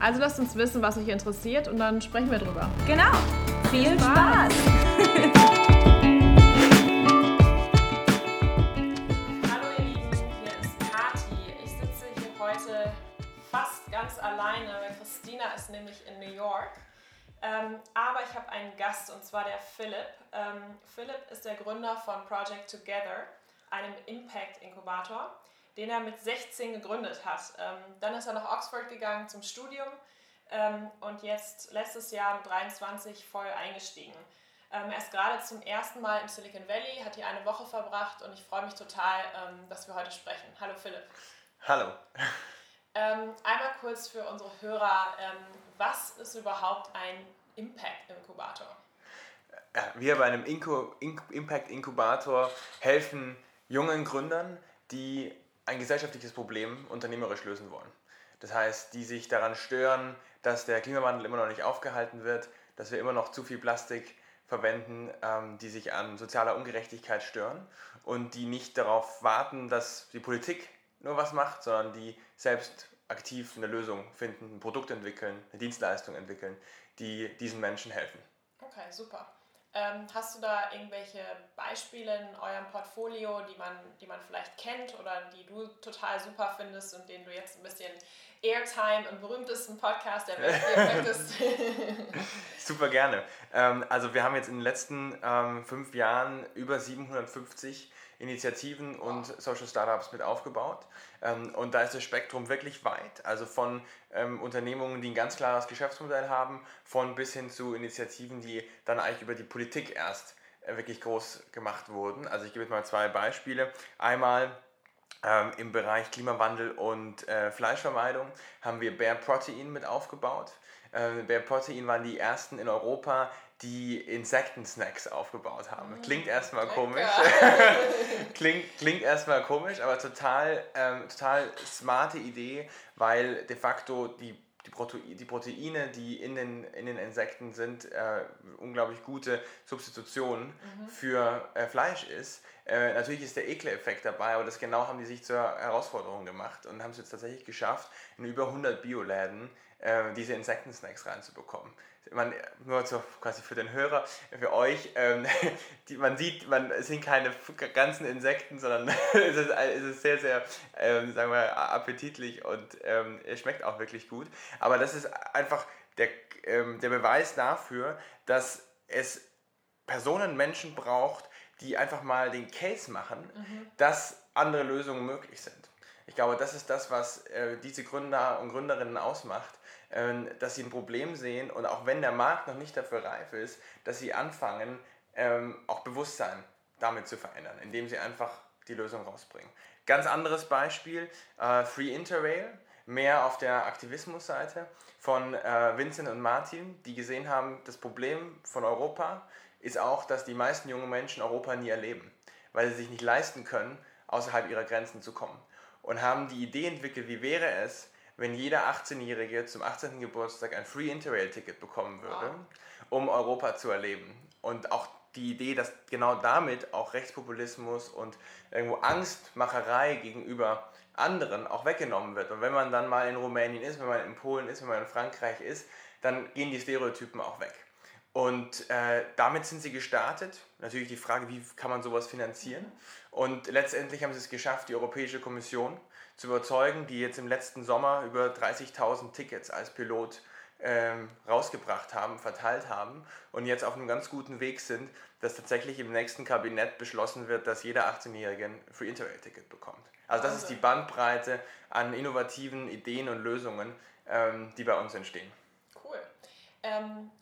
Also lasst uns wissen, was euch interessiert und dann sprechen wir drüber. Genau. Viel Spaß. Hallo ihr Lieben, hier ist Kati. Ich sitze hier heute fast ganz alleine, weil Christina ist nämlich in New York. Ähm, aber ich habe einen Gast und zwar der Philipp. Ähm, Philipp ist der Gründer von Project Together, einem Impact-Inkubator den er mit 16 gegründet hat. Ähm, dann ist er nach Oxford gegangen zum Studium ähm, und jetzt letztes Jahr mit 23 voll eingestiegen. Ähm, er ist gerade zum ersten Mal im Silicon Valley, hat hier eine Woche verbracht und ich freue mich total, ähm, dass wir heute sprechen. Hallo Philipp. Hallo. Ähm, einmal kurz für unsere Hörer, ähm, was ist überhaupt ein Impact-Inkubator? Wir bei einem Impact-Inkubator helfen jungen Gründern, die ein gesellschaftliches Problem unternehmerisch lösen wollen. Das heißt, die sich daran stören, dass der Klimawandel immer noch nicht aufgehalten wird, dass wir immer noch zu viel Plastik verwenden, ähm, die sich an sozialer Ungerechtigkeit stören und die nicht darauf warten, dass die Politik nur was macht, sondern die selbst aktiv eine Lösung finden, ein Produkt entwickeln, eine Dienstleistung entwickeln, die diesen Menschen helfen. Okay, super. Ähm, hast du da irgendwelche Beispiele in eurem Portfolio, die man, die man vielleicht kennt oder die du total super findest und denen du jetzt ein bisschen Airtime im berühmtesten Podcast der Welt möchtest? super gerne. Ähm, also wir haben jetzt in den letzten ähm, fünf Jahren über 750 Initiativen und Social Startups mit aufgebaut. Ähm, und da ist das Spektrum wirklich weit. Also von ähm, Unternehmungen, die ein ganz klares Geschäftsmodell haben, von bis hin zu Initiativen, die dann eigentlich über die Politik erst äh, wirklich groß gemacht wurden. Also ich gebe jetzt mal zwei Beispiele. Einmal ähm, im Bereich Klimawandel und äh, Fleischvermeidung haben wir Bear Protein mit aufgebaut. Ähm, Bear Protein waren die ersten in Europa, die Insektensnacks aufgebaut haben. Mm, klingt erstmal komisch. klingt, klingt erstmal komisch, aber total, ähm, total smarte Idee, weil de facto die, die, Prote die Proteine, die in den, in den Insekten sind, äh, unglaublich gute Substitution mhm. für äh, Fleisch ist. Äh, natürlich ist der Ekeleffekt dabei, aber das genau haben die sich zur Herausforderung gemacht und haben es jetzt tatsächlich geschafft, in über 100 Bioläden äh, diese Insektensnacks reinzubekommen man, nur so quasi für den Hörer, für euch, ähm, die, man sieht, man, es sind keine ganzen Insekten, sondern es, ist, es ist sehr, sehr, ähm, sagen wir, appetitlich und ähm, es schmeckt auch wirklich gut. Aber das ist einfach der, ähm, der Beweis dafür, dass es Personen, Menschen braucht, die einfach mal den Case machen, mhm. dass andere Lösungen möglich sind. Ich glaube, das ist das, was äh, diese Gründer und Gründerinnen ausmacht dass sie ein Problem sehen und auch wenn der Markt noch nicht dafür reif ist, dass sie anfangen, ähm, auch Bewusstsein damit zu verändern, indem sie einfach die Lösung rausbringen. Ganz anderes Beispiel, äh, Free Interrail, mehr auf der Aktivismusseite von äh, Vincent und Martin, die gesehen haben, das Problem von Europa ist auch, dass die meisten jungen Menschen Europa nie erleben, weil sie sich nicht leisten können, außerhalb ihrer Grenzen zu kommen. Und haben die Idee entwickelt, wie wäre es, wenn jeder 18-Jährige zum 18. Geburtstag ein Free Interrail-Ticket bekommen würde, wow. um Europa zu erleben. Und auch die Idee, dass genau damit auch Rechtspopulismus und irgendwo Angstmacherei gegenüber anderen auch weggenommen wird. Und wenn man dann mal in Rumänien ist, wenn man in Polen ist, wenn man in Frankreich ist, dann gehen die Stereotypen auch weg. Und äh, damit sind sie gestartet. Natürlich die Frage, wie kann man sowas finanzieren? Und letztendlich haben sie es geschafft, die Europäische Kommission zu überzeugen, die jetzt im letzten Sommer über 30.000 Tickets als Pilot ähm, rausgebracht haben, verteilt haben und jetzt auf einem ganz guten Weg sind, dass tatsächlich im nächsten Kabinett beschlossen wird, dass jeder 18-Jährige ein Free Interrail-Ticket bekommt. Also das ist die Bandbreite an innovativen Ideen und Lösungen, ähm, die bei uns entstehen. Cool. Ähm,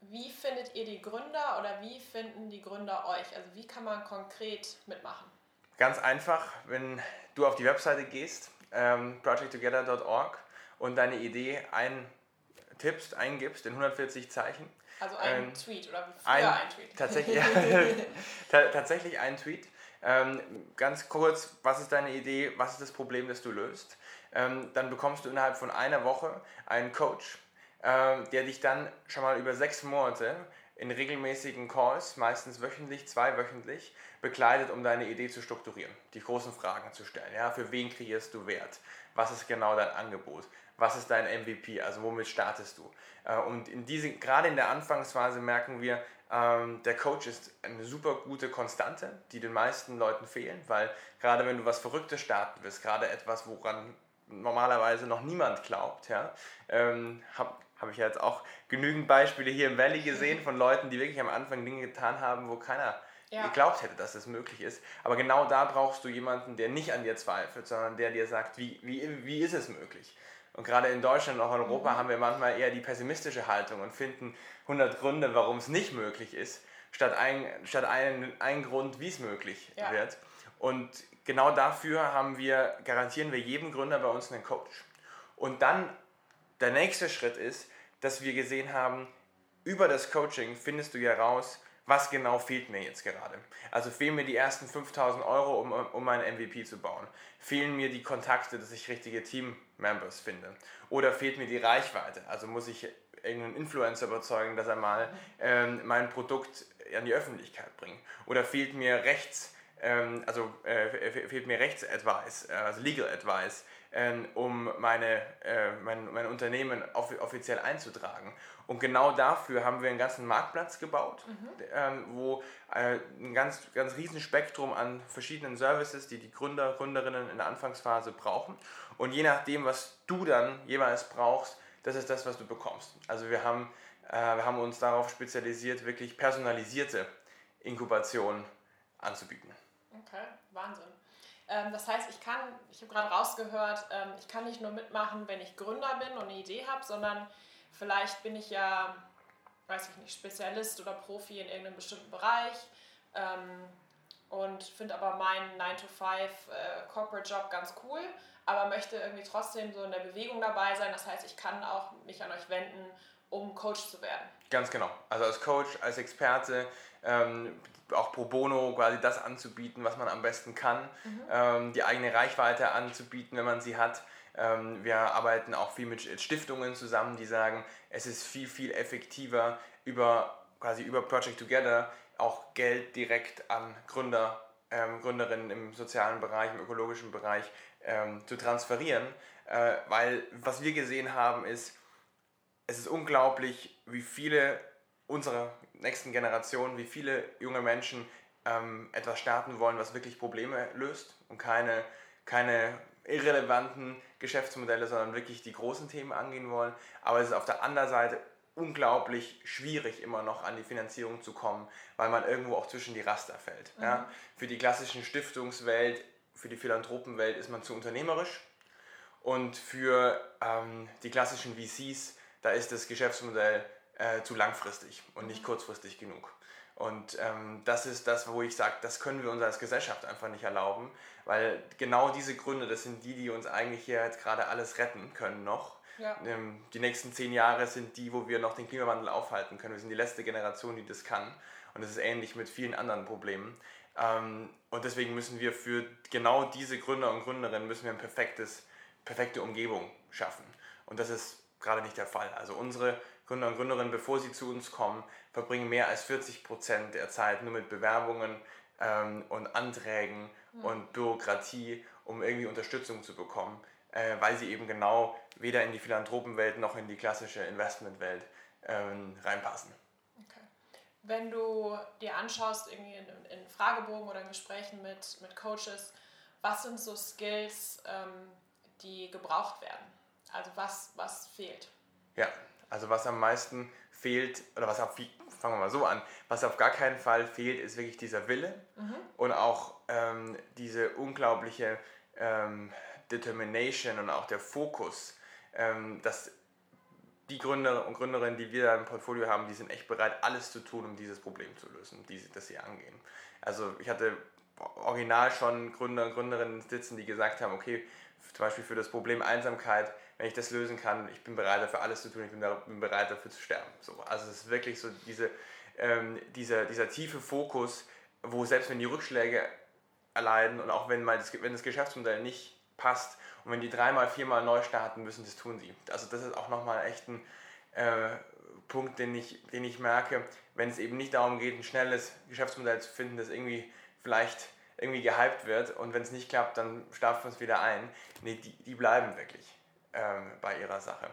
wie findet ihr die Gründer oder wie finden die Gründer euch? Also wie kann man konkret mitmachen? Ganz einfach, wenn du auf die Webseite gehst, ähm, projecttogether.org und deine Idee eintippst, eingibst in 140 Zeichen, Also ein ähm, Tweet oder früher ein, ein Tweet. Tatsächlich, tatsächlich ein Tweet. Ähm, ganz kurz, was ist deine Idee, was ist das Problem, das du löst? Ähm, dann bekommst du innerhalb von einer Woche einen Coach, ähm, der dich dann schon mal über sechs Monate in regelmäßigen Calls, meistens wöchentlich, zweiwöchentlich, begleitet, um deine Idee zu strukturieren, die großen Fragen zu stellen. Ja, für wen kreierst du Wert? Was ist genau dein Angebot? Was ist dein MVP? Also womit startest du? Äh, und in diese, gerade in der Anfangsphase merken wir, ähm, der Coach ist eine super gute Konstante, die den meisten Leuten fehlen, weil gerade wenn du was Verrücktes starten willst, gerade etwas, woran normalerweise noch niemand glaubt, ja, ähm, habe hab ich jetzt auch genügend Beispiele hier im Valley gesehen von Leuten, die wirklich am Anfang Dinge getan haben, wo keiner ja. geglaubt hätte, dass es möglich ist. Aber genau da brauchst du jemanden, der nicht an dir zweifelt, sondern der dir sagt, wie, wie, wie ist es möglich? Und gerade in Deutschland und auch in Europa mhm. haben wir manchmal eher die pessimistische Haltung und finden 100 Gründe, warum es nicht möglich ist, statt ein, statt einen, einen Grund, wie es möglich ja. wird. Und genau dafür haben wir, garantieren wir jedem Gründer bei uns einen Coach. Und dann der nächste Schritt ist, dass wir gesehen haben, über das Coaching findest du ja raus, was genau fehlt mir jetzt gerade. Also fehlen mir die ersten 5000 Euro, um, um mein MVP zu bauen. Fehlen mir die Kontakte, dass ich richtige Team-Members finde. Oder fehlt mir die Reichweite. Also muss ich irgendeinen Influencer überzeugen, dass er mal ähm, mein Produkt an die Öffentlichkeit bringt. Oder fehlt mir Rechts, ähm, also äh, fehlt mir Rechtsadvice, äh, also Legal Advice, ähm, um meine, äh, mein, mein Unternehmen off offiziell einzutragen. Und genau dafür haben wir einen ganzen Marktplatz gebaut, mhm. ähm, wo äh, ein ganz, ganz riesen Spektrum an verschiedenen Services, die die Gründer, Gründerinnen in der Anfangsphase brauchen. Und je nachdem, was du dann jeweils brauchst, das ist das, was du bekommst. Also wir haben, äh, wir haben uns darauf spezialisiert, wirklich personalisierte Inkubation anzubieten. Okay, Wahnsinn. Ähm, das heißt, ich kann, ich habe gerade rausgehört, ähm, ich kann nicht nur mitmachen, wenn ich Gründer bin und eine Idee habe, sondern vielleicht bin ich ja, weiß ich nicht, Spezialist oder Profi in irgendeinem bestimmten Bereich ähm, und finde aber meinen 9-to-5 äh, Corporate-Job ganz cool, aber möchte irgendwie trotzdem so in der Bewegung dabei sein. Das heißt, ich kann auch mich an euch wenden, um Coach zu werden. Ganz genau. Also als Coach, als Experte, ähm, auch pro bono quasi das anzubieten, was man am besten kann, mhm. ähm, die eigene Reichweite anzubieten, wenn man sie hat. Ähm, wir arbeiten auch viel mit Stiftungen zusammen, die sagen, es ist viel, viel effektiver über quasi über Project Together auch Geld direkt an Gründer, ähm, Gründerinnen im sozialen Bereich, im ökologischen Bereich ähm, zu transferieren, äh, weil was wir gesehen haben ist, es ist unglaublich, wie viele unserer nächsten Generation, wie viele junge Menschen ähm, etwas starten wollen, was wirklich Probleme löst und keine, keine irrelevanten Geschäftsmodelle, sondern wirklich die großen Themen angehen wollen. Aber es ist auf der anderen Seite unglaublich schwierig, immer noch an die Finanzierung zu kommen, weil man irgendwo auch zwischen die Raster fällt. Mhm. Ja? Für die klassischen Stiftungswelt, für die Philanthropenwelt ist man zu unternehmerisch und für ähm, die klassischen VCs, da ist das Geschäftsmodell äh, zu langfristig und nicht kurzfristig genug. Und ähm, das ist das, wo ich sage, das können wir uns als Gesellschaft einfach nicht erlauben, weil genau diese Gründe, das sind die, die uns eigentlich hier jetzt gerade alles retten können noch. Ja. Ähm, die nächsten zehn Jahre sind die, wo wir noch den Klimawandel aufhalten können. Wir sind die letzte Generation, die das kann. Und das ist ähnlich mit vielen anderen Problemen. Ähm, und deswegen müssen wir für genau diese Gründer und Gründerinnen müssen wir eine perfektes, perfekte Umgebung schaffen. Und das ist gerade nicht der Fall. Also unsere Gründer und Gründerinnen, bevor sie zu uns kommen, verbringen mehr als 40 Prozent der Zeit nur mit Bewerbungen ähm, und Anträgen mhm. und Bürokratie, um irgendwie Unterstützung zu bekommen, äh, weil sie eben genau weder in die Philanthropenwelt noch in die klassische Investmentwelt ähm, reinpassen. Okay. Wenn du dir anschaust, irgendwie in, in, Fragebogen oder in Gesprächen mit, mit Coaches, was sind so Skills, ähm, die gebraucht werden? Also was, was fehlt? Ja, also was am meisten fehlt, oder was auf, fangen wir mal so an, was auf gar keinen Fall fehlt, ist wirklich dieser Wille mhm. und auch ähm, diese unglaubliche ähm, Determination und auch der Fokus, ähm, dass die Gründer und Gründerinnen, die wir im Portfolio haben, die sind echt bereit, alles zu tun, um dieses Problem zu lösen, die, das sie angehen. Also ich hatte original schon Gründer und Gründerinnen sitzen, die gesagt haben, okay, zum Beispiel für das Problem Einsamkeit, wenn ich das lösen kann, ich bin bereit dafür alles zu tun, ich bin, da, bin bereit dafür zu sterben. So, also es ist wirklich so diese, ähm, dieser, dieser tiefe Fokus, wo selbst wenn die Rückschläge erleiden und auch wenn, mal das, wenn das Geschäftsmodell nicht passt und wenn die dreimal, viermal neu starten müssen, das tun sie. Also das ist auch nochmal echt ein äh, Punkt, den ich, den ich merke, wenn es eben nicht darum geht, ein schnelles Geschäftsmodell zu finden, das irgendwie vielleicht irgendwie gehypt wird und wenn es nicht klappt, dann stapfen wir es wieder ein. Nee, die, die bleiben wirklich bei ihrer Sache.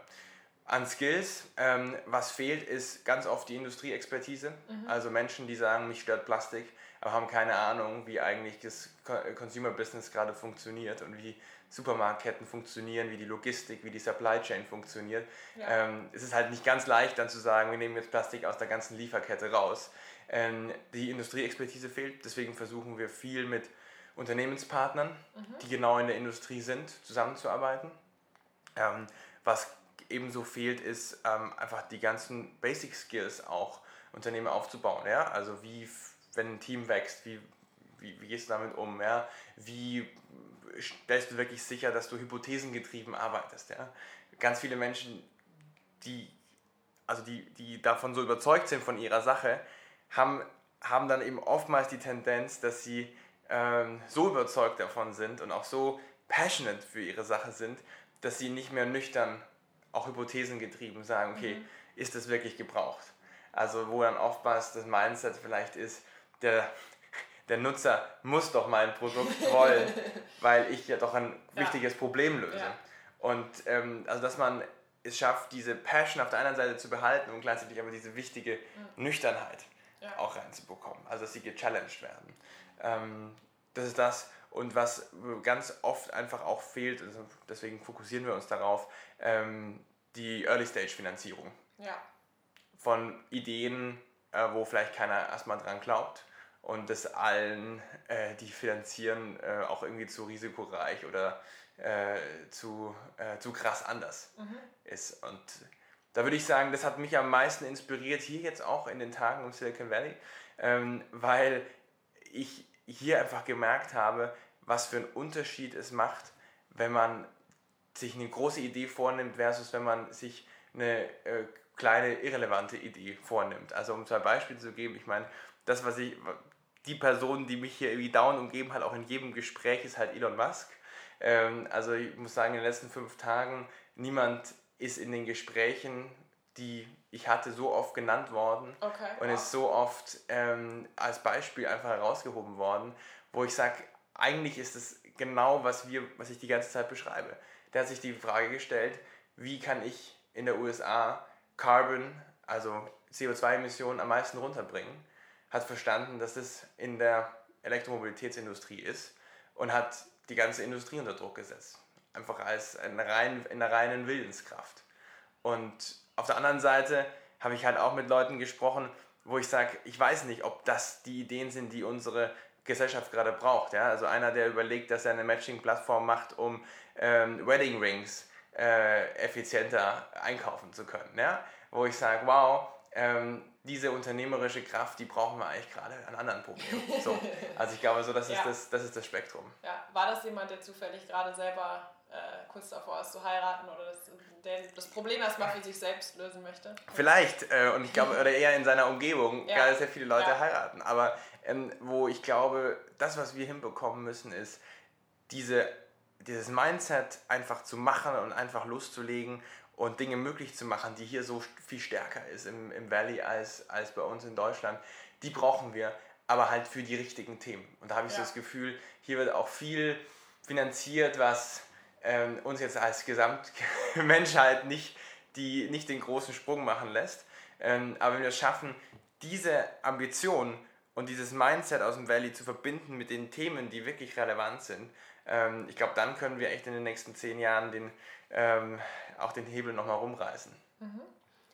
An Skills, ähm, was fehlt, ist ganz oft die Industrieexpertise. Mhm. Also Menschen, die sagen, mich stört Plastik, aber haben keine Ahnung, wie eigentlich das Consumer Business gerade funktioniert und wie Supermarktketten funktionieren, wie die Logistik, wie die Supply Chain funktioniert. Ja. Ähm, es ist halt nicht ganz leicht dann zu sagen, wir nehmen jetzt Plastik aus der ganzen Lieferkette raus. Ähm, die Industrieexpertise fehlt, deswegen versuchen wir viel mit Unternehmenspartnern, mhm. die genau in der Industrie sind, zusammenzuarbeiten. Ähm, was ebenso fehlt, ist ähm, einfach die ganzen Basic Skills auch Unternehmen aufzubauen. Ja? Also wie, wenn ein Team wächst, wie, wie, wie gehst du damit um? Ja? Wie stellst du wirklich sicher, dass du hypothesengetrieben arbeitest? Ja? Ganz viele Menschen, die, also die, die davon so überzeugt sind von ihrer Sache, haben, haben dann eben oftmals die Tendenz, dass sie ähm, so überzeugt davon sind und auch so passionate für ihre Sache sind, dass sie nicht mehr nüchtern, auch hypothesengetrieben sagen, okay, mhm. ist das wirklich gebraucht? Also wo dann oftmals das Mindset vielleicht ist, der, der Nutzer muss doch mein Produkt wollen, weil ich ja doch ein ja. wichtiges Problem löse. Ja. Und ähm, also dass man es schafft, diese Passion auf der einen Seite zu behalten und gleichzeitig aber diese wichtige mhm. Nüchternheit ja. auch reinzubekommen. Also dass sie gechallenged werden. Ähm, das ist das, und was ganz oft einfach auch fehlt, also deswegen fokussieren wir uns darauf, ähm, die Early-Stage-Finanzierung. Ja. Von Ideen, äh, wo vielleicht keiner erstmal dran glaubt und das allen, äh, die finanzieren, äh, auch irgendwie zu risikoreich oder äh, zu, äh, zu krass anders mhm. ist. Und da würde ich sagen, das hat mich am meisten inspiriert, hier jetzt auch in den Tagen im Silicon Valley, ähm, weil ich hier einfach gemerkt habe, was für einen Unterschied es macht, wenn man sich eine große Idee vornimmt versus wenn man sich eine äh, kleine irrelevante Idee vornimmt. Also um zwei Beispiele zu geben, ich meine, das, was ich, die Person, die mich hier irgendwie dauernd umgeben hat, auch in jedem Gespräch, ist halt Elon Musk. Ähm, also ich muss sagen, in den letzten fünf Tagen, niemand ist in den Gesprächen, die ich hatte, so oft genannt worden okay, und wow. ist so oft ähm, als Beispiel einfach herausgehoben worden, wo ich sage, eigentlich ist es genau, was, wir, was ich die ganze Zeit beschreibe. Der hat sich die Frage gestellt, wie kann ich in der USA Carbon, also CO2-Emissionen am meisten runterbringen, hat verstanden, dass das in der Elektromobilitätsindustrie ist und hat die ganze Industrie unter Druck gesetzt. Einfach als eine rein, in einer reinen Willenskraft. Und auf der anderen Seite habe ich halt auch mit Leuten gesprochen, wo ich sage, ich weiß nicht, ob das die Ideen sind, die unsere Gesellschaft gerade braucht. Ja? Also einer, der überlegt, dass er eine Matching-Plattform macht, um ähm, Wedding Rings äh, effizienter einkaufen zu können. Ja? Wo ich sage, wow, ähm, diese unternehmerische Kraft, die brauchen wir eigentlich gerade an anderen Problemen. So. Also ich glaube, so das, ja. ist das, das ist das Spektrum. Ja. War das jemand, der zufällig gerade selber äh, kurz davor ist zu heiraten oder das, der das Problem erstmal für sich selbst lösen möchte? Vielleicht, äh, und ich glaube, oder eher in seiner Umgebung, ja. gerade sehr viele Leute ja. heiraten. Aber ähm, wo ich glaube, das, was wir hinbekommen müssen, ist diese, dieses Mindset einfach zu machen und einfach loszulegen und Dinge möglich zu machen, die hier so viel stärker ist im, im Valley als, als bei uns in Deutschland, die brauchen wir, aber halt für die richtigen Themen. Und da habe ich ja. so das Gefühl, hier wird auch viel finanziert, was ähm, uns jetzt als Gesamtmenschheit nicht, die, nicht den großen Sprung machen lässt. Ähm, aber wenn wir es schaffen, diese Ambition und dieses Mindset aus dem Valley zu verbinden mit den Themen, die wirklich relevant sind, ähm, ich glaube, dann können wir echt in den nächsten zehn Jahren den, ähm, auch den Hebel nochmal rumreißen. Mhm.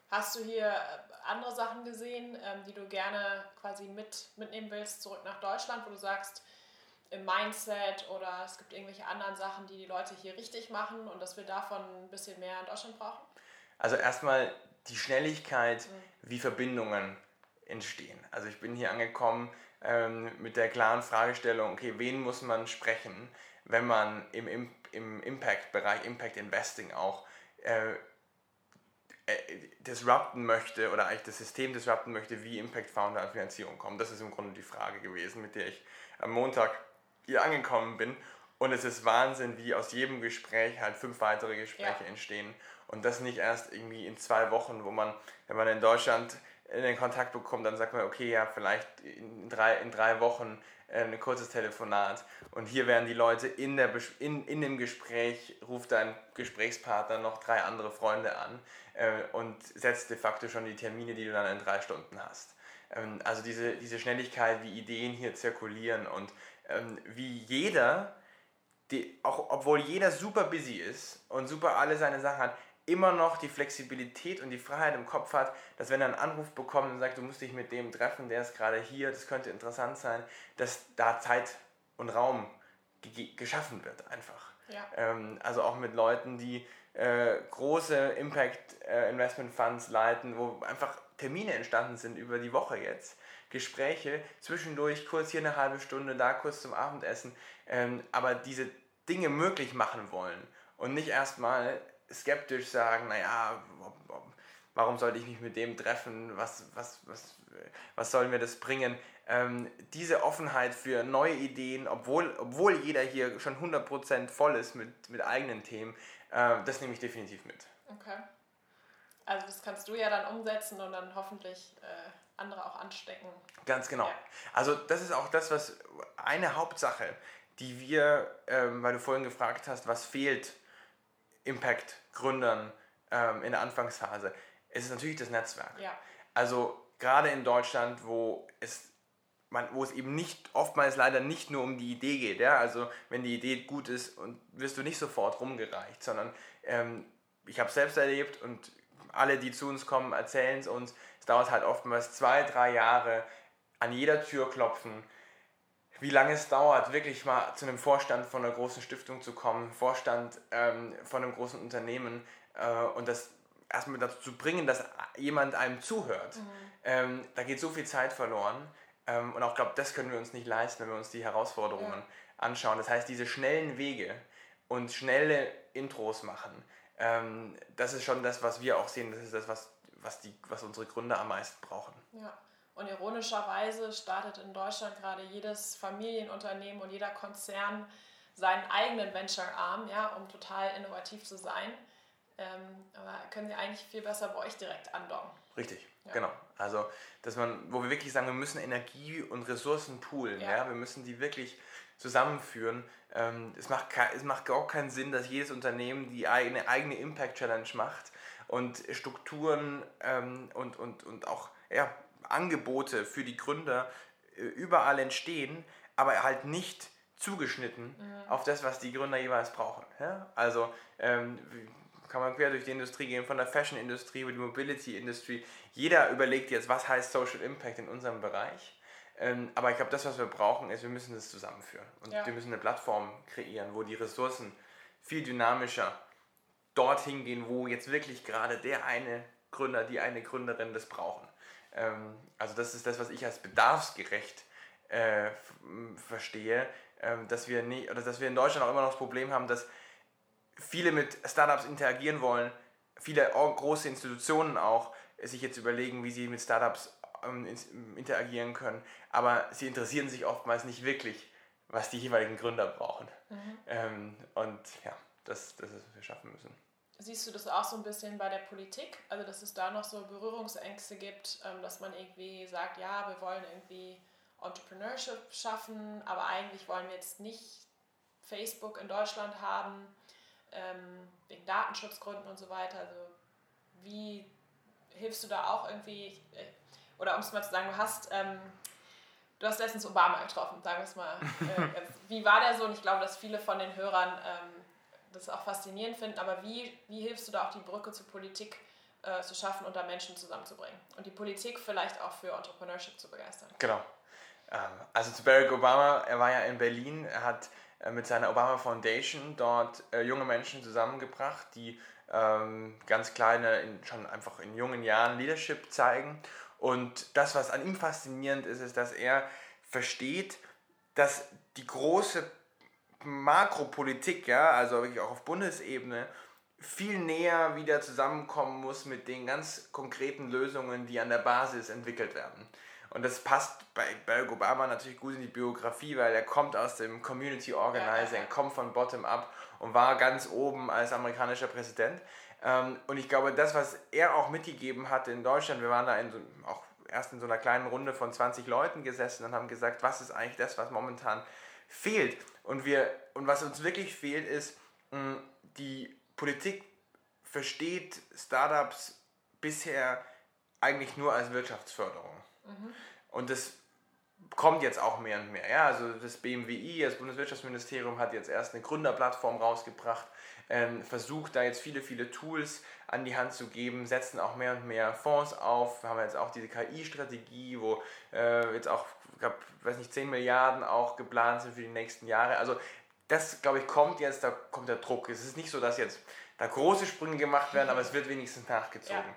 Hast du hier äh, andere Sachen gesehen, ähm, die du gerne quasi mit, mitnehmen willst, zurück nach Deutschland, wo du sagst, im Mindset oder es gibt irgendwelche anderen Sachen, die die Leute hier richtig machen und dass wir davon ein bisschen mehr in Deutschland brauchen? Also erstmal die Schnelligkeit, mhm. wie Verbindungen entstehen. Also ich bin hier angekommen ähm, mit der klaren Fragestellung, okay, wen muss man sprechen? wenn man im, im, im Impact-Bereich, Impact Investing auch äh, äh, disrupten möchte oder eigentlich das System disrupten möchte, wie Impact Founder an Finanzierung kommen. Das ist im Grunde die Frage gewesen, mit der ich am Montag hier angekommen bin. Und es ist Wahnsinn, wie aus jedem Gespräch halt fünf weitere Gespräche ja. entstehen. Und das nicht erst irgendwie in zwei Wochen, wo man, wenn man in Deutschland in den Kontakt bekommt, dann sagt man, okay, ja, vielleicht in drei, in drei Wochen äh, ein kurzes Telefonat. Und hier werden die Leute in, der, in, in dem Gespräch, ruft dein Gesprächspartner noch drei andere Freunde an äh, und setzt de facto schon die Termine, die du dann in drei Stunden hast. Ähm, also diese, diese Schnelligkeit, wie Ideen hier zirkulieren und ähm, wie jeder, die, auch obwohl jeder super busy ist und super alle seine Sachen hat, immer noch die Flexibilität und die Freiheit im Kopf hat, dass wenn er einen Anruf bekommt und sagt, du musst dich mit dem treffen, der ist gerade hier, das könnte interessant sein, dass da Zeit und Raum geschaffen wird einfach. Ja. Ähm, also auch mit Leuten, die äh, große Impact äh, Investment Funds leiten, wo einfach Termine entstanden sind über die Woche jetzt. Gespräche, zwischendurch kurz hier eine halbe Stunde, da kurz zum Abendessen, ähm, aber diese Dinge möglich machen wollen und nicht erstmal skeptisch sagen, naja, warum sollte ich mich mit dem treffen, was, was, was, was soll mir das bringen? Ähm, diese Offenheit für neue Ideen, obwohl, obwohl jeder hier schon 100% voll ist mit, mit eigenen Themen, äh, das nehme ich definitiv mit. Okay. Also das kannst du ja dann umsetzen und dann hoffentlich äh, andere auch anstecken. Ganz genau. Ja. Also das ist auch das, was eine Hauptsache, die wir, ähm, weil du vorhin gefragt hast, was fehlt Impact-Gründern ähm, in der Anfangsphase, es ist natürlich das Netzwerk. Ja. Also gerade in Deutschland, wo es man, wo es eben nicht oftmals leider nicht nur um die Idee geht. Ja? Also wenn die Idee gut ist, und wirst du nicht sofort rumgereicht, sondern ähm, ich habe es selbst erlebt und alle, die zu uns kommen, erzählen es uns. Es dauert halt oftmals zwei, drei Jahre an jeder Tür klopfen, wie lange es dauert, wirklich mal zu einem Vorstand von einer großen Stiftung zu kommen, Vorstand ähm, von einem großen Unternehmen äh, und das erstmal dazu zu bringen, dass jemand einem zuhört. Mhm. Ähm, da geht so viel Zeit verloren ähm, und auch glaube, das können wir uns nicht leisten, wenn wir uns die Herausforderungen ja. anschauen. Das heißt, diese schnellen Wege und schnelle Intros machen, ähm, das ist schon das, was wir auch sehen, das ist das, was, was, die, was unsere Gründer am meisten brauchen. Ja. Und ironischerweise startet in Deutschland gerade jedes Familienunternehmen und jeder Konzern seinen eigenen Venture-Arm, ja, um total innovativ zu sein. Ähm, aber können sie eigentlich viel besser bei euch direkt andocken. Richtig, ja. genau. Also, dass man, wo wir wirklich sagen, wir müssen Energie und Ressourcen poolen, ja. ja? wir müssen die wirklich zusammenführen. Ähm, es, macht, es macht gar keinen Sinn, dass jedes Unternehmen die eigene, eigene Impact Challenge macht und Strukturen ähm, und, und, und auch ja, Angebote für die Gründer äh, überall entstehen, aber halt nicht zugeschnitten mhm. auf das, was die Gründer jeweils brauchen. Ja? Also ähm, kann man quer durch die Industrie gehen, von der Fashion-Industrie über die Mobility-Industrie. Jeder überlegt jetzt, was heißt Social Impact in unserem Bereich. Ähm, aber ich glaube, das, was wir brauchen, ist, wir müssen das zusammenführen. Und ja. wir müssen eine Plattform kreieren, wo die Ressourcen viel dynamischer dorthin gehen, wo jetzt wirklich gerade der eine Gründer, die eine Gründerin das brauchen. Ähm, also das ist das, was ich als bedarfsgerecht äh, verstehe, ähm, dass wir nicht, oder dass wir in Deutschland auch immer noch das Problem haben, dass viele mit Startups interagieren wollen, viele große Institutionen auch sich jetzt überlegen, wie sie mit Startups interagieren können, aber sie interessieren sich oftmals nicht wirklich, was die jeweiligen Gründer brauchen. Mhm. Ähm, und ja, das, das ist, was wir schaffen müssen. Siehst du das auch so ein bisschen bei der Politik? Also, dass es da noch so Berührungsängste gibt, ähm, dass man irgendwie sagt, ja, wir wollen irgendwie Entrepreneurship schaffen, aber eigentlich wollen wir jetzt nicht Facebook in Deutschland haben, ähm, wegen Datenschutzgründen und so weiter. Also, wie hilfst du da auch irgendwie, äh, oder um es mal zu sagen, du hast, ähm, du hast letztens Obama getroffen, sagen wir es mal. Äh, wie war der so? Und ich glaube, dass viele von den Hörern ähm, das auch faszinierend finden, aber wie, wie hilfst du da auch die Brücke zur Politik äh, zu schaffen und da Menschen zusammenzubringen und die Politik vielleicht auch für Entrepreneurship zu begeistern? Genau. Ähm, also zu Barack Obama, er war ja in Berlin, er hat äh, mit seiner Obama Foundation dort äh, junge Menschen zusammengebracht, die ähm, ganz kleine, in, schon einfach in jungen Jahren Leadership zeigen. Und das, was an ihm faszinierend ist, ist, dass er versteht, dass die große Makropolitik, ja, also wirklich auch auf Bundesebene, viel näher wieder zusammenkommen muss mit den ganz konkreten Lösungen, die an der Basis entwickelt werden. Und das passt bei Barack Obama natürlich gut in die Biografie, weil er kommt aus dem Community Organizing, kommt von Bottom Up und war ganz oben als amerikanischer Präsident. Ähm, und ich glaube, das, was er auch mitgegeben hat in Deutschland, wir waren da in so, auch erst in so einer kleinen Runde von 20 Leuten gesessen und haben gesagt, was ist eigentlich das, was momentan fehlt. Und, wir, und was uns wirklich fehlt, ist, die Politik versteht Startups bisher eigentlich nur als Wirtschaftsförderung. Mhm. Und das kommt jetzt auch mehr und mehr. Ja, also das BMWI, das Bundeswirtschaftsministerium, hat jetzt erst eine Gründerplattform rausgebracht, ähm, versucht da jetzt viele, viele Tools an die Hand zu geben, setzen auch mehr und mehr Fonds auf. Wir haben jetzt auch diese KI-Strategie, wo äh, jetzt auch, ich weiß nicht, 10 Milliarden auch geplant sind für die nächsten Jahre. Also das, glaube ich, kommt jetzt, da kommt der Druck. Es ist nicht so, dass jetzt da große Sprünge gemacht werden, aber es wird wenigstens nachgezogen. Ja.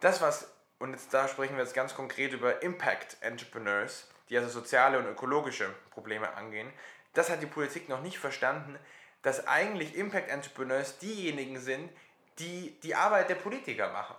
Das, was, und jetzt da sprechen wir jetzt ganz konkret über Impact Entrepreneurs, die also soziale und ökologische Probleme angehen, das hat die Politik noch nicht verstanden, dass eigentlich Impact Entrepreneurs diejenigen sind, die die Arbeit der Politiker machen.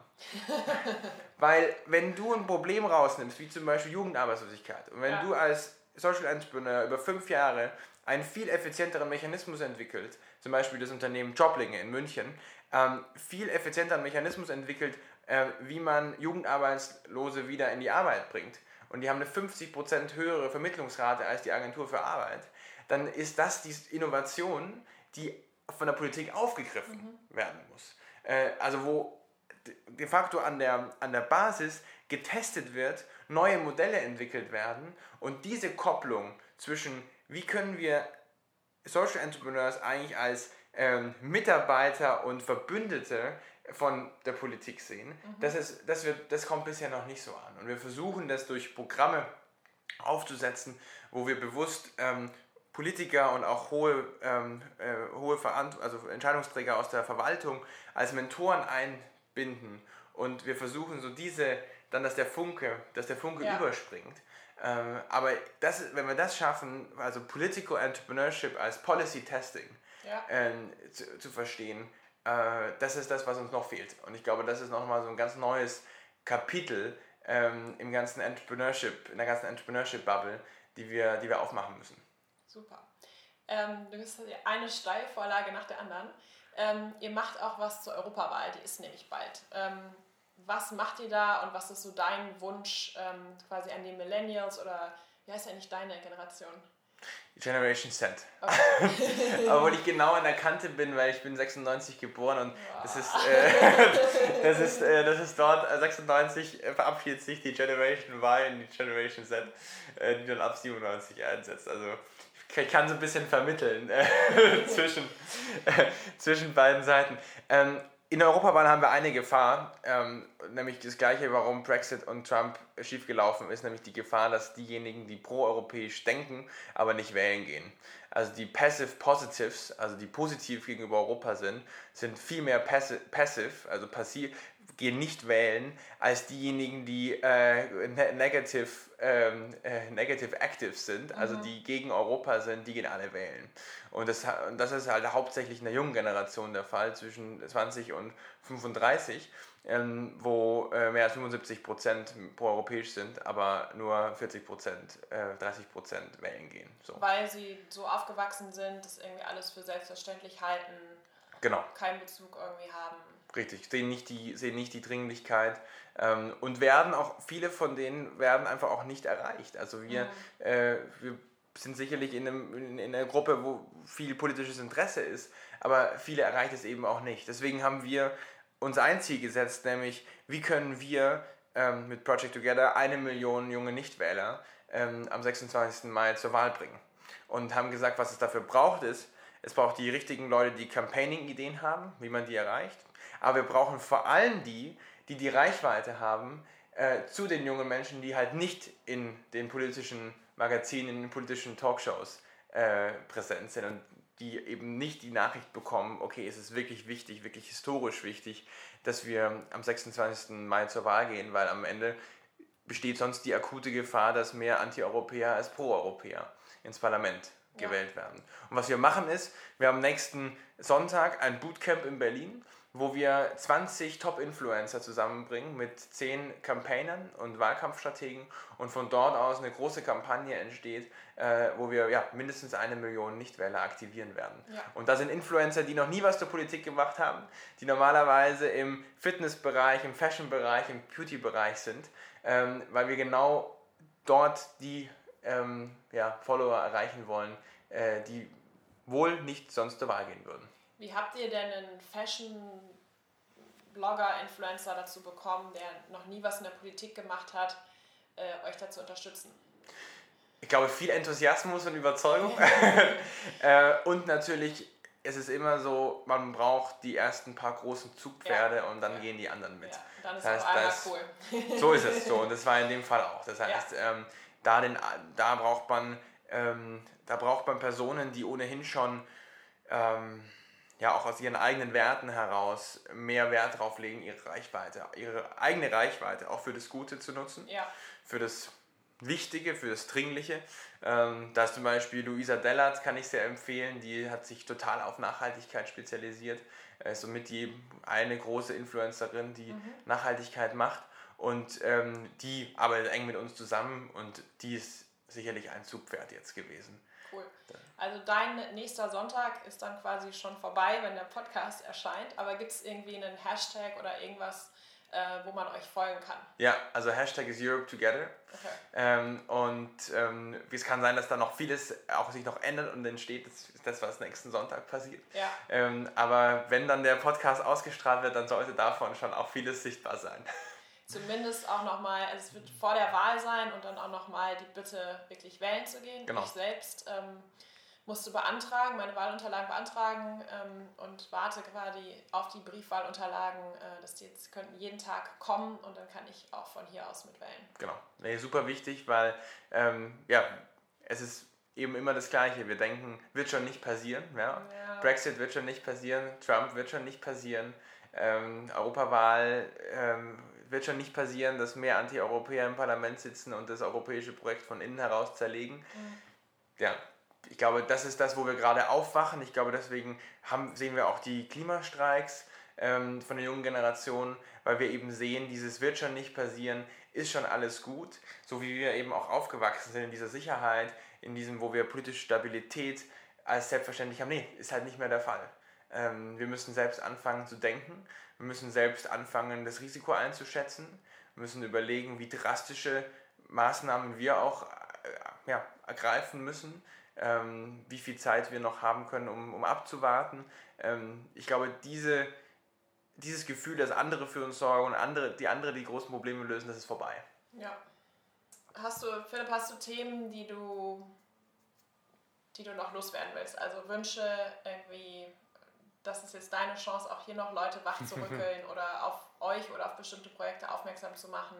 Weil wenn du ein Problem rausnimmst, wie zum Beispiel Jugendarbeitslosigkeit, und wenn ja. du als Social Entrepreneur über fünf Jahre einen viel effizienteren Mechanismus entwickelt, zum Beispiel das Unternehmen Joblinge in München, ähm, viel effizienteren Mechanismus entwickelt, äh, wie man Jugendarbeitslose wieder in die Arbeit bringt. Und die haben eine 50% höhere Vermittlungsrate als die Agentur für Arbeit. Dann ist das die Innovation, die von der Politik aufgegriffen mhm. werden muss. Äh, also wo de facto an der, an der Basis getestet wird, neue Modelle entwickelt werden und diese Kopplung zwischen, wie können wir Social Entrepreneurs eigentlich als ähm, Mitarbeiter und Verbündete von der Politik sehen, mhm. das, ist, das, wird, das kommt bisher noch nicht so an. Und wir versuchen das durch Programme aufzusetzen, wo wir bewusst ähm, Politiker und auch hohe, ähm, äh, hohe also Entscheidungsträger aus der Verwaltung als Mentoren einbinden. Und wir versuchen so diese, dann, dass der Funke, dass der Funke ja. überspringt. Ähm, aber das, wenn wir das schaffen, also Political Entrepreneurship als Policy Testing ja. ähm, zu, zu, verstehen, äh, das ist das, was uns noch fehlt. Und ich glaube, das ist nochmal so ein ganz neues Kapitel ähm, im ganzen Entrepreneurship, in der ganzen Entrepreneurship-Bubble, die wir, die wir aufmachen müssen. Super. Ähm, du bist eine Steilvorlage nach der anderen. Ähm, ihr macht auch was zur Europawahl, die ist nämlich bald. Ähm, was macht ihr da und was ist so dein Wunsch ähm, quasi an die Millennials oder wie heißt ja nicht deine Generation? Generation Z. Okay. Obwohl ich genau an der Kante bin, weil ich bin 96 geboren und wow. das ist, äh, das ist, äh, das ist dort, äh, 96 äh, verabschiedet sich die Generation Y und die Generation Z, äh, die dann ab 97 einsetzt. Also ich kann so ein bisschen vermitteln äh, zwischen, zwischen beiden Seiten. Ähm, in Europawahl haben wir eine Gefahr, ähm, nämlich das gleiche, warum Brexit und Trump schiefgelaufen ist, nämlich die Gefahr, dass diejenigen, die pro-europäisch denken, aber nicht wählen gehen. Also die Passive Positives, also die positiv gegenüber Europa sind, sind viel mehr passive, also passiv, gehen nicht wählen, als diejenigen, die äh, ne-, negative, ähm, äh, negative active sind, also mhm. die gegen Europa sind, die gehen alle wählen. Und das, und das ist halt hauptsächlich in der jungen Generation der Fall, zwischen 20 und 35, ähm, wo äh, mehr als 75 Prozent pro-europäisch sind, aber nur 40 Prozent, äh, 30 Prozent wählen gehen. So. Weil sie so aufgewachsen sind, das irgendwie alles für selbstverständlich halten, genau. keinen Bezug irgendwie haben. Richtig, sehen nicht die, sehen nicht die Dringlichkeit ähm, und werden auch, viele von denen werden einfach auch nicht erreicht. Also wir, mhm. äh, wir sind sicherlich in, einem, in, in einer Gruppe, wo viel politisches Interesse ist, aber viele erreicht es eben auch nicht. Deswegen haben wir uns ein Ziel gesetzt, nämlich wie können wir ähm, mit Project Together eine Million junge Nichtwähler ähm, am 26. Mai zur Wahl bringen. Und haben gesagt, was es dafür braucht, ist, es braucht die richtigen Leute, die Campaigning-Ideen haben, wie man die erreicht. Aber wir brauchen vor allem die, die die Reichweite haben äh, zu den jungen Menschen, die halt nicht in den politischen Magazinen, in den politischen Talkshows äh, präsent sind und die eben nicht die Nachricht bekommen, okay, es ist wirklich wichtig, wirklich historisch wichtig, dass wir am 26. Mai zur Wahl gehen, weil am Ende besteht sonst die akute Gefahr, dass mehr Anti-Europäer als Pro-Europäer ins Parlament gewählt werden. Und was wir machen ist, wir haben nächsten Sonntag ein Bootcamp in Berlin, wo wir 20 Top-Influencer zusammenbringen mit 10 Campaignern und Wahlkampfstrategen und von dort aus eine große Kampagne entsteht, äh, wo wir ja, mindestens eine Million Nichtwähler aktivieren werden. Ja. Und da sind Influencer, die noch nie was zur Politik gemacht haben, die normalerweise im Fitnessbereich, im Fashion-Bereich, im Beauty-Bereich sind, ähm, weil wir genau dort die ähm, ja, Follower erreichen wollen, äh, die wohl nicht sonst zur Wahl gehen würden. Wie habt ihr denn einen Fashion-Blogger, Influencer dazu bekommen, der noch nie was in der Politik gemacht hat, äh, euch dazu unterstützen? Ich glaube, viel Enthusiasmus und Überzeugung. äh, und natürlich ist es immer so, man braucht die ersten paar großen Zugpferde Ja. und dann Ja. gehen die anderen mit. Ja, dann ist Das heißt, das- cool. So ist es so und das war in dem Fall auch. Das heißt, ähm, da, den, da, braucht man, ähm, da braucht man Personen, die ohnehin schon ähm, ja auch aus ihren eigenen Werten heraus mehr Wert drauf legen, ihre Reichweite, ihre eigene Reichweite auch für das Gute zu nutzen, Ja, für das Wichtige, für das Dringliche. Ähm, da ist zum Beispiel Luisa Dellert, kann ich sehr empfehlen, die hat sich total auf Nachhaltigkeit spezialisiert. Äh, Ist somit die eine große Influencerin, die Nachhaltigkeit macht. Und ähm, die arbeitet eng mit uns zusammen und die ist sicherlich ein Zugpferd jetzt gewesen. cool. Also dein nächster Sonntag ist dann quasi schon vorbei, wenn der Podcast erscheint. Aber gibt es irgendwie einen Hashtag oder irgendwas, äh, wo man euch folgen kann? Ja, also Hashtag ist Europe Together. Okay. Ähm, und ähm, es kann sein, dass da noch vieles auch sich noch ändert und entsteht. Das ist das, was nächsten Sonntag passiert. Ja, Ähm, aber wenn dann der Podcast ausgestrahlt wird, dann sollte davon schon auch vieles sichtbar sein. Zumindest auch nochmal, also es wird vor der Wahl sein und dann auch nochmal die Bitte, wirklich wählen zu gehen. Genau. Ich selbst ähm, musste beantragen, meine Wahlunterlagen beantragen ähm, und warte quasi auf die Briefwahlunterlagen, äh, dass die jetzt könnten jeden Tag kommen und dann kann ich auch von hier aus mitwählen. Genau. Nee, super wichtig, weil ähm, ja, es ist eben immer das Gleiche. Wir denken, wird schon nicht passieren. Ja? Ja. Brexit wird schon nicht passieren, Trump wird schon nicht passieren, ähm, Europawahl ähm, wird schon nicht passieren, dass mehr Anti-Europäer im Parlament sitzen und das europäische Projekt von innen heraus zerlegen. Ja, ich glaube, das ist das, wo wir gerade aufwachen. Ich glaube, deswegen haben, sehen wir auch die Klimastreiks ähm, von der jungen Generation, weil wir eben sehen, dieses wird schon nicht passieren, ist schon alles gut. So wie wir eben auch aufgewachsen sind in dieser Sicherheit, in diesem, wo wir politische Stabilität als selbstverständlich haben. Nee, ist halt nicht mehr der Fall. Ähm, wir müssen selbst anfangen zu denken. Wir müssen selbst anfangen, das Risiko einzuschätzen. Wir müssen überlegen, wie drastische Maßnahmen wir auch äh, ja, ergreifen müssen, ähm, wie viel Zeit wir noch haben können, um, um abzuwarten. Ähm, ich glaube, diese, dieses Gefühl, dass andere für uns sorgen und andere, die andere die großen Probleme lösen, das ist vorbei. Ja. Hast du, Philipp, hast du Themen, die du, die du noch loswerden willst? Also Wünsche, irgendwie, das ist jetzt deine Chance, auch hier noch Leute wachzurückeln oder auf euch oder auf bestimmte Projekte aufmerksam zu machen.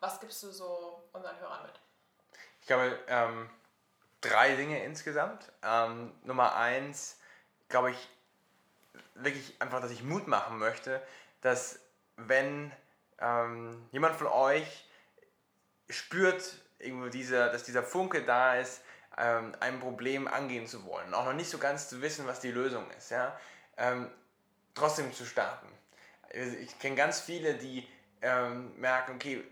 Was gibst du so unseren Hörern mit? Ich glaube, ähm, drei Dinge insgesamt. Ähm, Nummer eins, glaube ich, wirklich einfach, dass ich Mut machen möchte, dass wenn ähm, jemand von euch spürt, irgendwo dieser, dass dieser Funke da ist, ähm, ein Problem angehen zu wollen, auch noch nicht so ganz zu wissen, was die Lösung ist, ja, ähm, trotzdem zu starten. Also Ich kenne ganz viele, die ähm, merken, okay,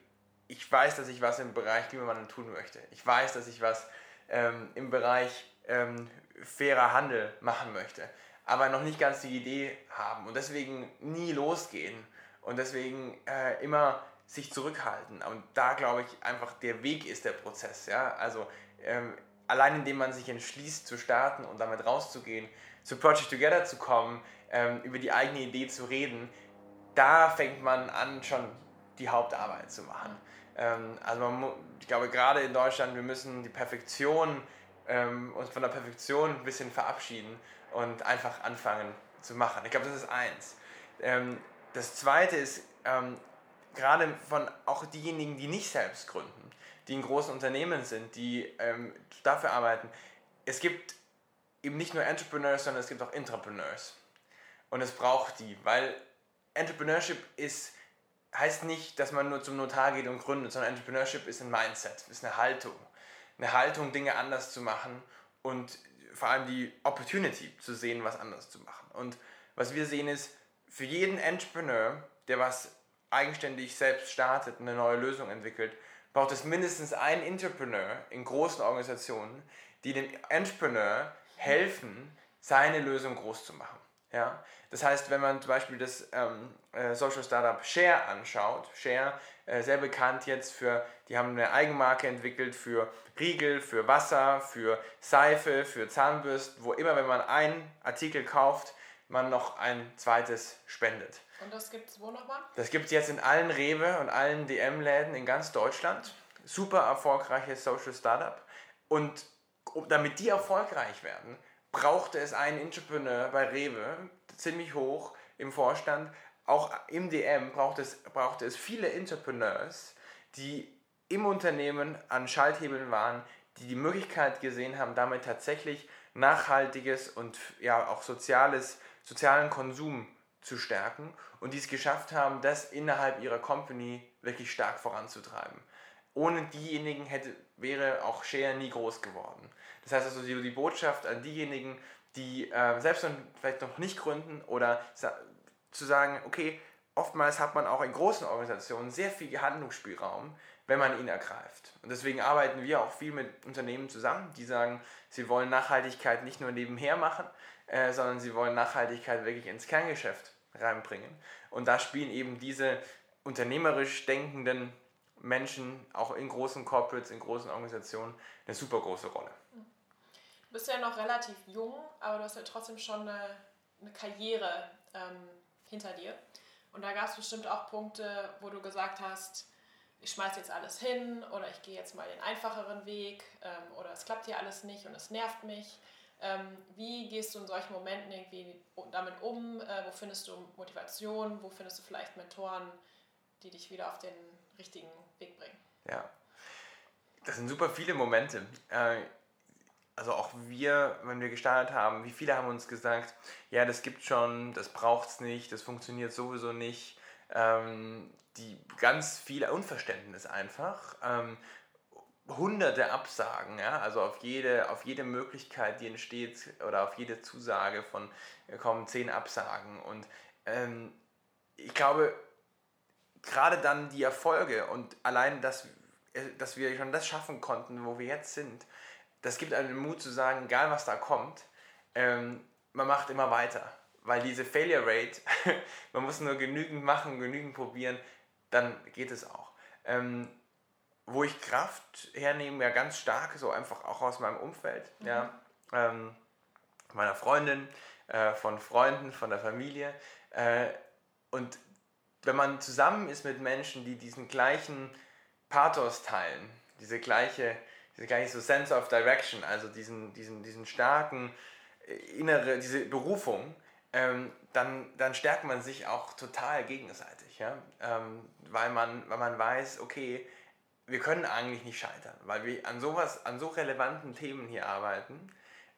ich weiß, dass ich was im Bereich Klimawandel tun möchte. Ich weiß, dass ich was ähm, im Bereich ähm, fairer Handel machen möchte, aber noch nicht ganz die Idee haben und deswegen nie losgehen und deswegen äh, immer sich zurückhalten. Und da glaube ich einfach, der Weg ist der Prozess. Ja? Also ähm, allein indem man sich entschließt zu starten und damit rauszugehen, zu Project Together zu kommen, ähm, über die eigene Idee zu reden, da fängt man an, schon die Hauptarbeit zu machen. Ähm, also man ich glaube, gerade in Deutschland, wir müssen die Perfektion, ähm, uns von der Perfektion ein bisschen verabschieden und einfach anfangen zu machen. Ich glaube, das ist eins. Ähm, das zweite ist, ähm, gerade von auch diejenigen, die nicht selbst gründen, die in großen Unternehmen sind, die ähm, dafür arbeiten, es gibt eben nicht nur Entrepreneurs, sondern es gibt auch Intrapreneurs. Und es braucht die, weil Entrepreneurship ist, heißt nicht, dass man nur zum Notar geht und gründet, sondern Entrepreneurship ist ein Mindset, ist eine Haltung. Eine Haltung, Dinge anders zu machen und vor allem die Opportunity zu sehen, was anderes zu machen. Und was wir sehen ist, für jeden Entrepreneur, der was eigenständig selbst startet, eine neue Lösung entwickelt, braucht es mindestens einen Entrepreneur in großen Organisationen, die dem Entrepreneur helfen, seine Lösung groß zu machen. Ja? Das heißt, wenn man zum Beispiel das ähm, äh, Social Startup Share anschaut, Share, äh, sehr bekannt jetzt für, die haben eine Eigenmarke entwickelt für Riegel, für Wasser, für Seife, für Zahnbürsten, wo immer, wenn man einen Artikel kauft, man noch ein zweites spendet. Und das gibt es wo nochmal? Das gibt es jetzt in allen Rewe und allen DM-Läden in ganz Deutschland. Super erfolgreiches Social Startup. Und damit die erfolgreich werden, brauchte es einen Entrepreneur bei Rewe, ziemlich hoch im Vorstand. Auch im DM brauchte es, brauchte es viele Entrepreneurs, die im Unternehmen an Schalthebeln waren, die die Möglichkeit gesehen haben, damit tatsächlich nachhaltiges und ja auch soziales, sozialen Konsum zu stärken und die es geschafft haben, das innerhalb ihrer Company wirklich stark voranzutreiben. Ohne diejenigen hätte, wäre auch Share nie groß geworden. Das heißt also die, Botschaft an diejenigen, die äh, selbst vielleicht noch nicht gründen oder sa zu sagen, okay, oftmals hat man auch in großen Organisationen sehr viel Handlungsspielraum, wenn man ihn ergreift. Und deswegen arbeiten wir auch viel mit Unternehmen zusammen, die sagen, sie wollen Nachhaltigkeit nicht nur nebenher machen, äh, sondern sie wollen Nachhaltigkeit wirklich ins Kerngeschäft reinbringen. Und da spielen eben diese unternehmerisch denkenden Menschen auch in großen Corporates, in großen Organisationen eine super große Rolle. Du bist ja noch relativ jung, aber du hast ja trotzdem schon eine, eine Karriere ähm, hinter dir. Und da gab es bestimmt auch Punkte, wo du gesagt hast, ich schmeiße jetzt alles hin oder ich gehe jetzt mal den einfacheren Weg ähm, oder es klappt hier alles nicht und es nervt mich. Ähm, wie gehst du in solchen Momenten irgendwie damit um? Äh, wo findest du Motivation? Wo findest du vielleicht Mentoren, die dich wieder auf den richtigen Weg bringen? Ja, das sind super viele Momente. Äh, also auch wir, wenn wir gestartet haben, wie viele haben uns gesagt, ja, das gibt schon, das braucht es nicht, das funktioniert sowieso nicht. Ähm, die ganz viel Unverständnis einfach. Ähm, hunderte Absagen, ja, also auf jede, auf jede Möglichkeit, die entsteht oder auf jede Zusage von äh, kommen zehn Absagen und ähm, ich glaube, gerade dann die Erfolge und allein, dass, äh, dass wir schon das schaffen konnten, wo wir jetzt sind, das gibt einen Mut zu sagen, egal was da kommt, ähm, man macht immer weiter. Weil diese Failure Rate, man muss nur genügend machen, genügend probieren, dann geht es auch. Ähm, wo ich Kraft hernehme, ja ganz stark, so einfach auch aus meinem Umfeld, mhm. ja, ähm, meiner Freundin, äh, von Freunden, von der Familie. Äh, und wenn man zusammen ist mit Menschen, die diesen gleichen Pathos teilen, diese gleiche, diese gleiche so Sense of Direction, also diesen, diesen, diesen starken äh, innere, diese Berufung, ähm, dann, dann stärkt man sich auch total gegenseitig, ja? Ähm, weil, man, weil man weiß, okay, wir können eigentlich nicht scheitern, weil wir an sowas, an so relevanten Themen hier arbeiten,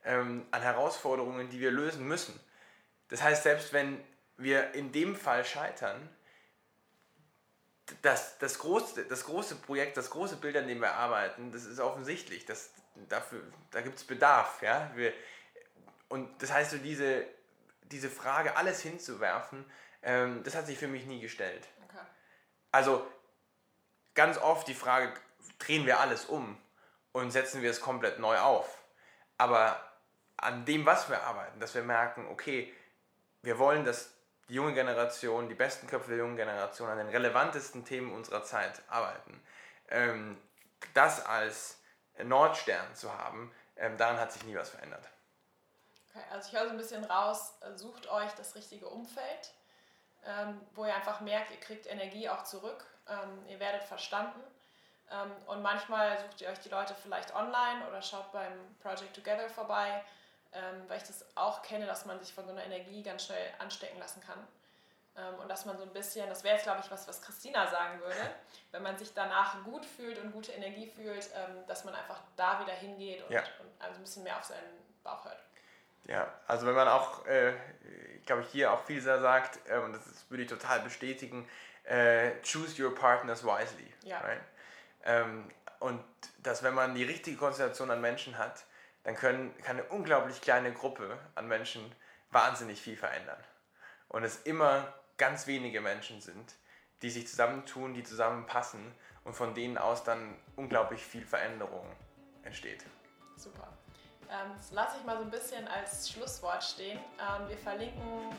ähm, an Herausforderungen, die wir lösen müssen. Das heißt, selbst wenn wir in dem Fall scheitern, das, das, große, das große Projekt, das große Bild, an dem wir arbeiten, das ist offensichtlich. Das, dafür, da gibt es Bedarf. Ja? Wir, und das heißt, so diese, diese Frage, alles hinzuwerfen, ähm, das hat sich für mich nie gestellt. Okay. Also ganz oft die Frage, drehen wir alles um und setzen wir es komplett neu auf. Aber an dem, was wir arbeiten, dass wir merken, okay, wir wollen, dass die junge Generation, die besten Köpfe der jungen Generation an den relevantesten Themen unserer Zeit arbeiten. Ähm, das als Nordstern zu haben, ähm, daran hat sich nie was verändert. Okay, also ich höre so ein bisschen raus, sucht euch das richtige Umfeld, ähm, wo ihr einfach merkt, ihr kriegt Energie auch zurück ähm, ihr werdet verstanden. Ähm, und manchmal sucht ihr euch die Leute vielleicht online oder schaut beim Project Together vorbei, ähm, weil ich das auch kenne, dass man sich von so einer Energie ganz schnell anstecken lassen kann. Ähm, und dass man so ein bisschen, das wäre jetzt glaube ich was, was Christina sagen würde, wenn man sich danach gut fühlt und gute Energie fühlt, ähm, dass man einfach da wieder hingeht und, ja. und also ein bisschen mehr auf seinen Bauch hört. Ja, also wenn man auch, äh, glaube ich, hier auch viel sagt, äh, und das würde ich total bestätigen, äh, choose your partners wisely. Ja. Right? Ähm, und dass wenn man die richtige Konstellation an Menschen hat, dann können, kann eine unglaublich kleine Gruppe an Menschen wahnsinnig viel verändern. Und es immer ganz wenige Menschen sind, die sich zusammentun, die zusammenpassen und von denen aus dann unglaublich viel Veränderung entsteht. Super. Ähm, das lasse ich mal so ein bisschen als Schlusswort stehen. Ähm, wir verlinken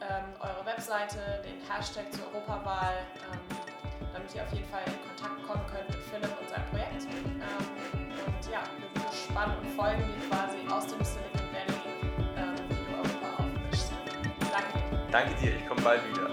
ähm, eure Webseite, den Hashtag zur Europawahl, damit ihr auf jeden Fall in Kontakt kommen könnt mit Philipp und seinem Projekt. Und ja, wir sind gespannt und folgen dir quasi aus dem Silicon Valley, ähm, du Europa aufmischst. Danke dir. Danke dir, ich komme bald wieder.